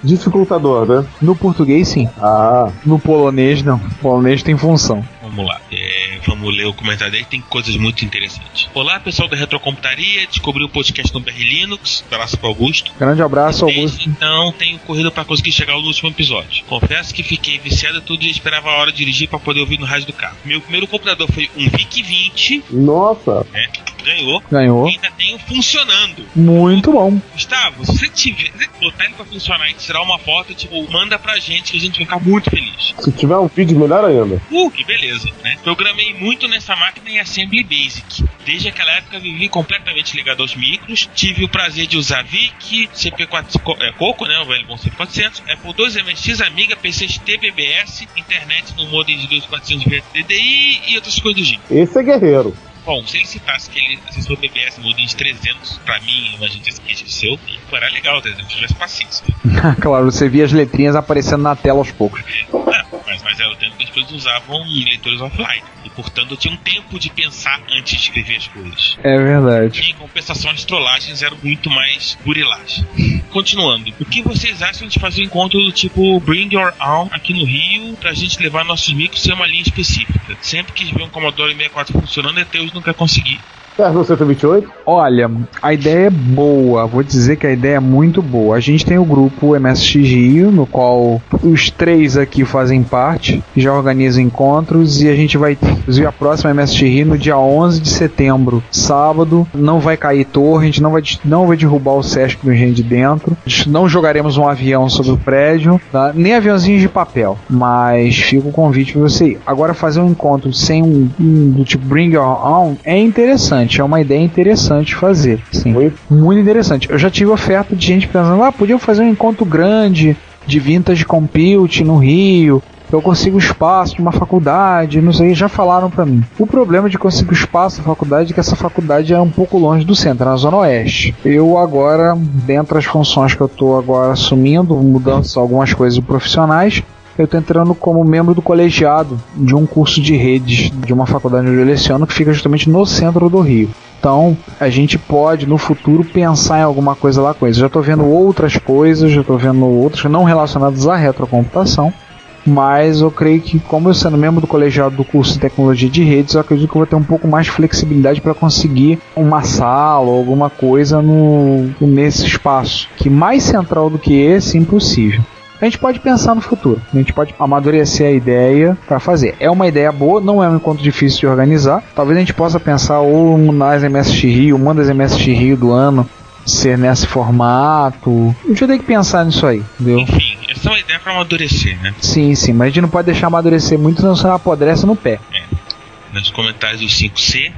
dificultador, né? No português, sim. Ah, No polonês, não. O polonês tem função. Vamos lá. É, vamos ler o comentário dele, tem coisas muito interessantes. Olá, pessoal da Retrocomputaria. Descobri o podcast no BR Linux. Abraço pro Augusto. Grande abraço, Desde Augusto. então, tenho corrido para conseguir chegar no último episódio. Confesso que fiquei viciado tudo e esperava a hora de dirigir para poder ouvir no rádio do carro. Meu primeiro computador foi um VIC-20, nossa. né? Ganhou. Ganhou. E ainda tenho funcionando. Muito bom. Gustavo, se você tiver se botar ele pra funcionar e tirar uma foto, tipo, manda pra gente que a gente vai ficar muito feliz. Se tiver um vídeo, melhor ainda. Uh, que beleza, né? Programei muito nessa máquina em Assembly Basic. Desde aquela época vivi completamente ligado aos micros. Tive o prazer de usar VIC, CP4, Co- é, Coco, né? O velho bom CP400, Apple II, MSX, Amiga, PCST, BBS, internet no modem de 2400 DDI e outras coisas do gênero. Esse é guerreiro. Bom, se ele citasse que ele acessou o BBS no modem de 300, pra mim, imagina esse que seu, era legal, 300 tivesse paciência. claro, você via as letrinhas aparecendo na tela aos poucos. É, mas, mas era o tempo que as coisas usavam leitores offline. E portanto eu tinha um tempo de pensar antes de escrever as coisas. É verdade. Em compensação, as trollagens eram muito mais burilagem. Continuando, o que vocês acham de fazer um encontro do tipo Bring Your Own aqui no Rio pra gente levar nossos micros sem uma linha específica? Sempre quis ver um Commodore 64 funcionando e até hoje nunca consegui. Perto do 128? Olha, a ideia é boa, vou dizer que a ideia é muito boa. A gente tem o grupo MSX Rio, no qual os três aqui fazem parte, já organizam encontros e a gente vai ter, a próxima MSX Rio no dia 11 de setembro, sábado. Não vai cair torre, a gente não vai, não vai derrubar o Sesc do engenho de dentro, não jogaremos um avião sobre o prédio, tá? nem aviãozinhos de papel, mas fica o convite para você ir. Agora, fazer um encontro sem um, um do tipo Bring Your Own é interessante, é uma ideia interessante fazer. Sim. Muito. Interessante. Eu já tive oferta de gente pensando, ah, podia fazer um encontro grande de vintage compute no Rio. Eu consigo espaço de uma faculdade, não sei, já falaram pra mim. O problema de conseguir espaço na faculdade é que essa faculdade é um pouco longe do centro, é na zona oeste. Eu agora, dentro das funções que eu tô agora assumindo, mudança algumas coisas profissionais, eu estou entrando como membro do colegiado de um curso de redes de uma faculdade onde eu leciono que fica justamente no centro do Rio. Então, a gente pode no futuro pensar em alguma coisa lá com isso. Já estou vendo outras coisas, já estou vendo outras não relacionadas à retrocomputação, mas eu creio que, como eu sendo membro do colegiado do curso de tecnologia de redes, eu acredito que eu vou ter um pouco mais de flexibilidade para conseguir uma sala ou alguma coisa no, nesse espaço, que mais central do que esse, impossível. A gente pode pensar no futuro, a gente pode amadurecer a ideia para fazer. É uma ideia boa, não é um encontro difícil de organizar. Talvez a gente possa pensar ou nas MSX Rio, uma das MSX Rio do ano ser nesse formato. A gente vai ter que pensar nisso aí, entendeu? Enfim, essa é uma ideia pra amadurecer, né? Sim, sim, mas a gente não pode deixar amadurecer muito, senão você apodrece no pé. Nos comentários do 5C, né,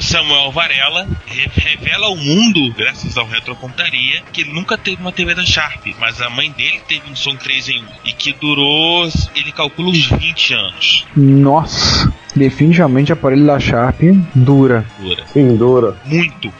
Samuel Varela revela ao mundo, graças ao Retrocomputaria, que ele nunca teve uma TV da Sharp, mas a mãe dele teve um som 3 em 1 e que durou, ele calcula uns 20 anos. Nossa, definitivamente aparelho da Sharp dura. Dura. Sim, dura. Muito.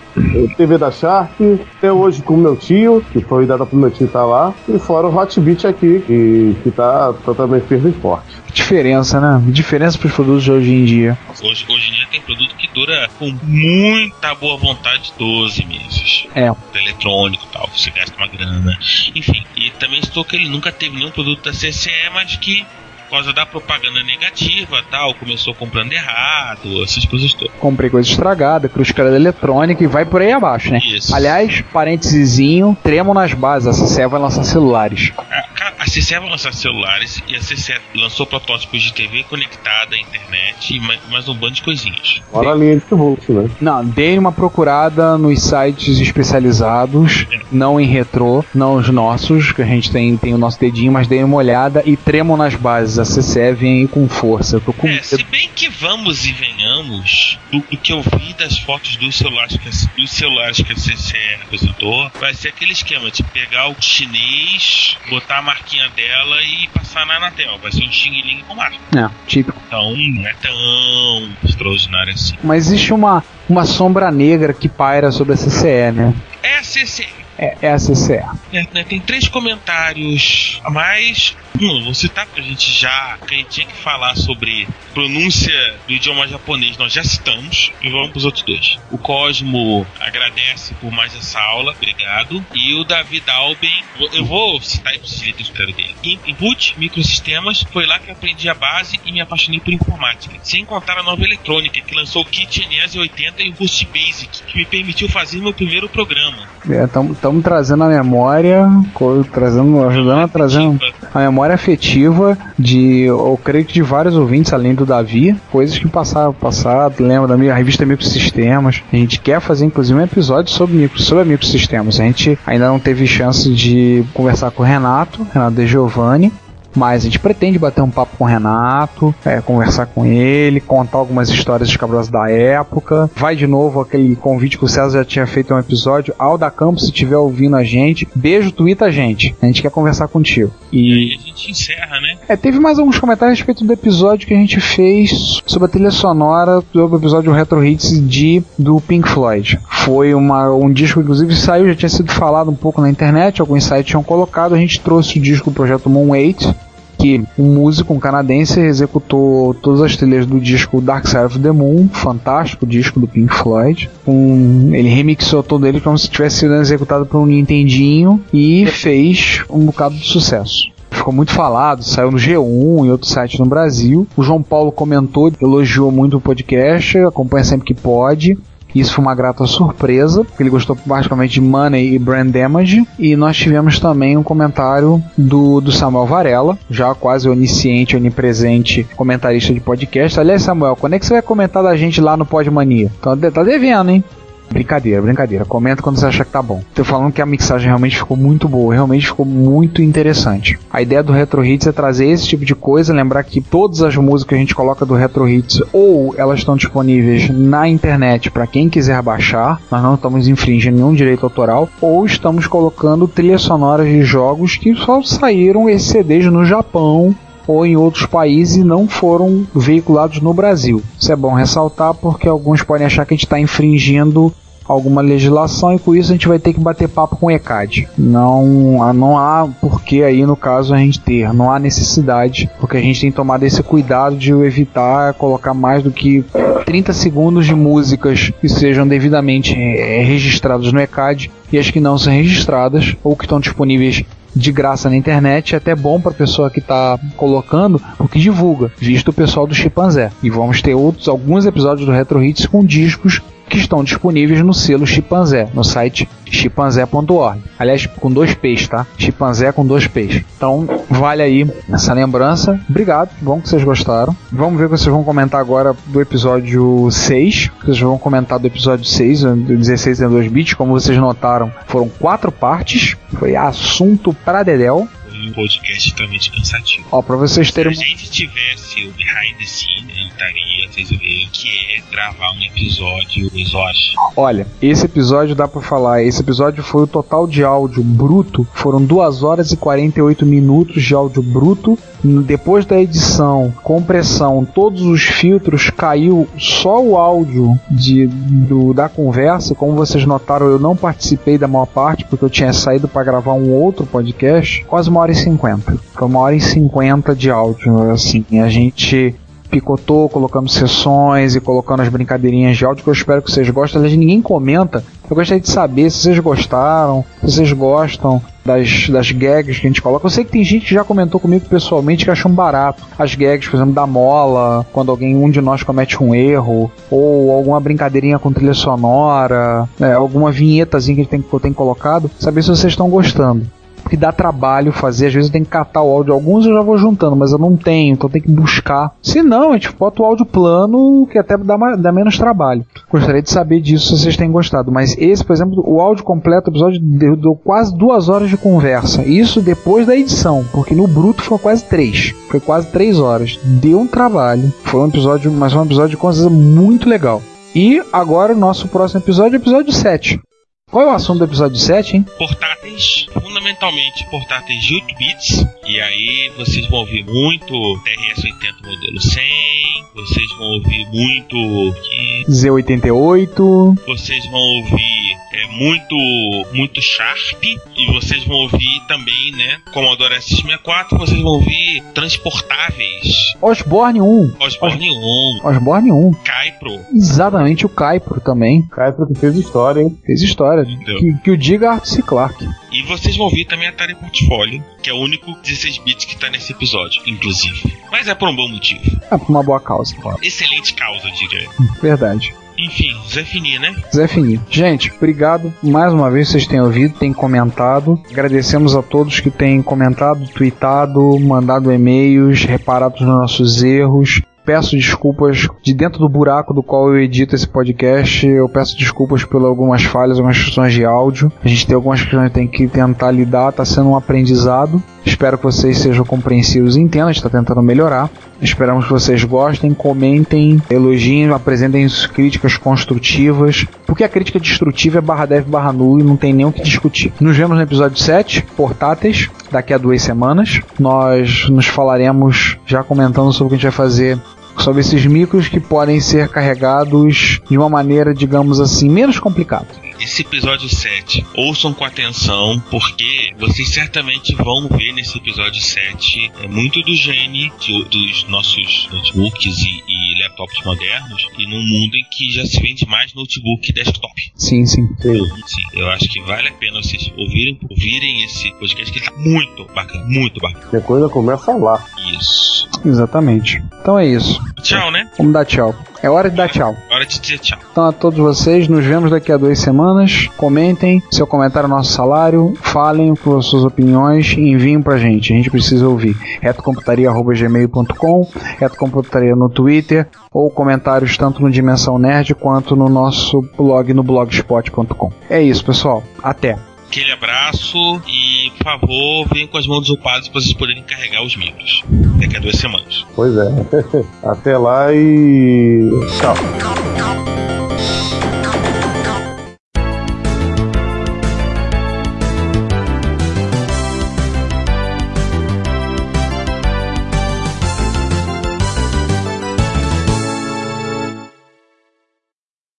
TV da Sharp, até hoje com o meu tio, que foi dada pro meu tio tá lá, e fora o Hot Beat aqui, que, que tá totalmente firme e forte. Diferença, né? Diferença pros produtos de hoje em dia. Hoje, hoje em dia produto que dura com muita boa vontade 12 meses. É. Eletrônico e tal, você gasta uma grana. Enfim, e também estou que ele nunca teve nenhum produto da CCE, mas que por causa da propaganda negativa tal, começou comprando errado, essas coisas todas. Comprei coisa estragada, cruz-cara eletrônica e vai por aí abaixo, né? Isso. Aliás, parênteses, tremo nas bases, a CCE vai lançar celulares. A, a CCE vai lançar celulares e a CCE lançou protótipos de TV conectada à internet e mais, mais um bando de coisinhas. Fora a linha de Volt, né? Não, dei uma procurada nos sites especializados, não em retrô, não os nossos, que a gente tem, tem o nosso dedinho, mas dei uma olhada e tremam nas bases. A CCE vem aí com força. Com É, se bem que vamos e venhamos, do, do que eu vi das fotos dos celulares que a, dos celulares que a CCE apresentou, vai ser aquele esquema de pegar o chinês, botar a marquinha dela e passar na Anatel. Vai ser um xing com marca. É, típico. Então não é tão extraordinário assim. Mas existe uma, uma sombra negra que paira sobre a CCE, né? É a CCE. É, é a CCE. É, né, tem três comentários a mais. Um, vou citar porque a gente já. Que a gente tinha que falar sobre pronúncia do idioma japonês, nós já citamos. E vamos para os outros dois. O Cosmo agradece por mais essa aula, obrigado. E o David Alben, eu vou citar e facilita o escritório dele. In- Input, microsistemas, foi lá que aprendi a base e me apaixonei por informática. Sem contar a nova eletrônica, que lançou o Kit NES 80 e o Boost Basic, que me permitiu fazer meu primeiro programa. Estamos trazendo a memória, trazendo, ajudando a trazer a memória afetiva de, eu creio que de vários ouvintes, além do Davi, coisas que passaram passado, lembra da minha revista Microsistemas. A gente quer fazer inclusive um episódio sobre, micro, sobre microsistemas. A gente ainda não teve chance de conversar com o Renato, Renato De Giovanni. Mas a gente pretende bater um papo com o Renato, é, conversar com ele, contar algumas histórias escabrosas da época. Vai de novo aquele convite que o César já tinha feito em um episódio. Alda Campos, se estiver ouvindo a gente, beijo, twitta a gente. A gente quer conversar contigo. E E aí a gente encerra, né? é, teve mais alguns comentários a respeito do episódio que a gente fez sobre a trilha sonora do episódio Retro Hits de, do Pink Floyd. Foi uma, um disco, inclusive, saiu, já tinha sido falado um pouco na internet, alguns sites tinham colocado, a gente trouxe o disco do projeto Moon 8, que um músico, um canadense, executou todas as trilhas do disco Dark Side of the Moon, fantástico disco do Pink Floyd. Um, ele remixou todo ele como se tivesse sido executado por um Nintendinho e fez um bocado de sucesso ficou muito falado, saiu no G1 e outros sites no Brasil. O João Paulo comentou, elogiou muito o podcast, acompanha sempre que pode. Isso foi uma grata surpresa, porque ele gostou basicamente de Money e Brand Damage. E nós tivemos também um comentário do, do Samuel Varela, já quase onisciente, onipresente comentarista de podcast. Aliás, Samuel, quando é que você vai comentar da gente lá no Podmania? Tá, tá devendo, hein? Brincadeira, brincadeira. Comenta quando você achar que tá bom. Tô falando que a mixagem realmente ficou muito boa, realmente ficou muito interessante. A ideia do Retro Hits é trazer esse tipo de coisa, lembrar que todas as músicas que a gente coloca do Retro Hits ou elas estão disponíveis na internet para quem quiser baixar, nós não estamos infringindo nenhum direito autoral, ou estamos colocando trilhas sonoras de jogos que só saíram esses CDs no Japão ou em outros países e não foram veiculados no Brasil. Isso é bom ressaltar porque alguns podem achar que a gente está infringindo alguma legislação e com isso a gente vai ter que bater papo com o ECAD. Não, não há porquê aí no caso a gente ter, não há necessidade, porque a gente tem tomado esse cuidado de evitar colocar mais do que 30 segundos de músicas que sejam devidamente é, registradas no ECAD e as que não são registradas ou que estão disponíveis de graça na internet é até bom para a pessoa que está colocando, porque divulga, visto o pessoal do Chimpanzé. E vamos ter outros alguns episódios do Retro Hits com discos que estão disponíveis no selo Chimpanzé, no site chimpanzé.org. Aliás, com dois P's, tá? Chimpanzé com dois P's. Então, vale aí essa lembrança. Obrigado, bom que vocês gostaram. Vamos ver o que vocês vão comentar agora do episódio 6. Vocês vão comentar do episódio 6, do 16 em 2 bits. Como vocês notaram, foram quatro partes. Foi assunto para Dedel. Um podcast extremamente cansativo. Ó, pra vocês Se terem a gente tivesse o behind the scene, gente estaria, vocês verem, que é gravar um episódio exausto. Olha, esse episódio dá pra falar. Esse episódio foi o total de áudio bruto. Foram 2 horas e 48 minutos de áudio bruto. Depois da edição, compressão, todos os filtros, caiu só o áudio de, do- da conversa. Como vocês notaram, eu não participei da maior parte, porque eu tinha saído para gravar um outro podcast. Quase uma hora e cinquenta. Foi uma hora e cinquenta de áudio. Assim, a gente picotou, colocando sessões e colocando as brincadeirinhas de áudio que eu espero que vocês gostem. Aliás, ninguém comenta. Eu gostaria de saber se vocês gostaram, se vocês gostam das, das gags que a gente coloca. Eu sei que tem gente que já comentou comigo pessoalmente que acham barato. As gags, por exemplo, da mola, quando alguém, um de nós comete um erro, ou alguma brincadeirinha com trilha sonora, né, alguma vinhetazinha que a gente tem, que eu tenho colocado, saber se vocês estão gostando porque dá trabalho fazer, às vezes eu tenho que catar o áudio, alguns eu já vou juntando, mas eu não tenho, então tenho que buscar. Se não, a gente bota o áudio plano, que até dá, ma- dá menos trabalho. Gostaria de saber disso se vocês têm gostado, mas esse, por exemplo, o áudio completo, o episódio deu, deu quase duas horas de conversa, isso depois da edição, porque no bruto foi quase três, foi quase três horas. Deu um trabalho, foi um episódio, mas um episódio com certeza muito legal. E agora o nosso próximo episódio é o episódio 7. Qual é o assunto do episódio 7, hein? Portáteis, fundamentalmente portáteis de 8 bits. E aí vocês vão ouvir muito TRS-80 modelo 100, vocês vão ouvir muito que Z88. vocês vão ouvir é, muito muito Sharp e vocês vão ouvir também, né, Commodore S64, vocês vão ouvir transportáveis, Osborne 1. Osborne 1, Osborne 1. Kypro, Exatamente o Caipro também. Caipro que fez história, hein? Fez história. Entendeu? Que, que o diga Arthur C. Clarke. E vocês vão ouvir também Atari Portfolio, que é o único 16 bits que tá nesse episódio, inclusive. Mas é por um bom motivo. É por uma boa causa. Excelente causa, eu diria. Verdade. Enfim, Zé Fini, né? Zé Fini. Gente, obrigado mais uma vez vocês têm ouvido, têm comentado. Agradecemos a todos que têm comentado, tweetado, mandado e-mails, reparado nos nossos erros. Peço desculpas de dentro do buraco do qual eu edito esse podcast. Eu peço desculpas por algumas falhas, algumas questões de áudio. A gente tem algumas questões que tem que tentar lidar, está sendo um aprendizado. Espero que vocês sejam compreensivos e entendam, a gente está tentando melhorar. Esperamos que vocês gostem, comentem, elogiem, apresentem críticas construtivas. Porque a crítica destrutiva é barra dev barra nulo e não tem nem o que discutir. Nos vemos no episódio 7, portáteis, daqui a duas semanas. Nós nos falaremos já comentando sobre o que a gente vai fazer sobre esses micros que podem ser carregados de uma maneira, digamos assim, menos complicada. Esse episódio 7, ouçam com atenção, porque vocês certamente vão ver nesse episódio 7 é, muito do gene de- dos nossos notebooks e, e laptops modernos, e num mundo em que já se vende mais notebook e desktop. Sim, sim. Sim. Sim, eu acho que vale a pena vocês ouvirem, ouvirem esse podcast, que ele tá muito bacana, muito bacana. Tem coisa começa lá. Isso. Exatamente. Então é isso. Tchau, né? Vamos dar tchau. É hora de dar tchau. Hora de dizer tchau. Então a todos vocês, nos vemos daqui a duas semanas. Comentem, seu comentário é nosso salário, falem com suas opiniões e enviem pra gente. A gente precisa ouvir. retocomputaria.gmail.com, retocomputaria no Twitter ou comentários tanto no Dimensão Nerd quanto no nosso blog no blogspot.com. É isso, pessoal. Até. Aquele abraço e, por favor, venham com as mãos ocupadas para vocês poderem carregar os micros daqui a duas semanas. Pois é. Até lá e. Tchau.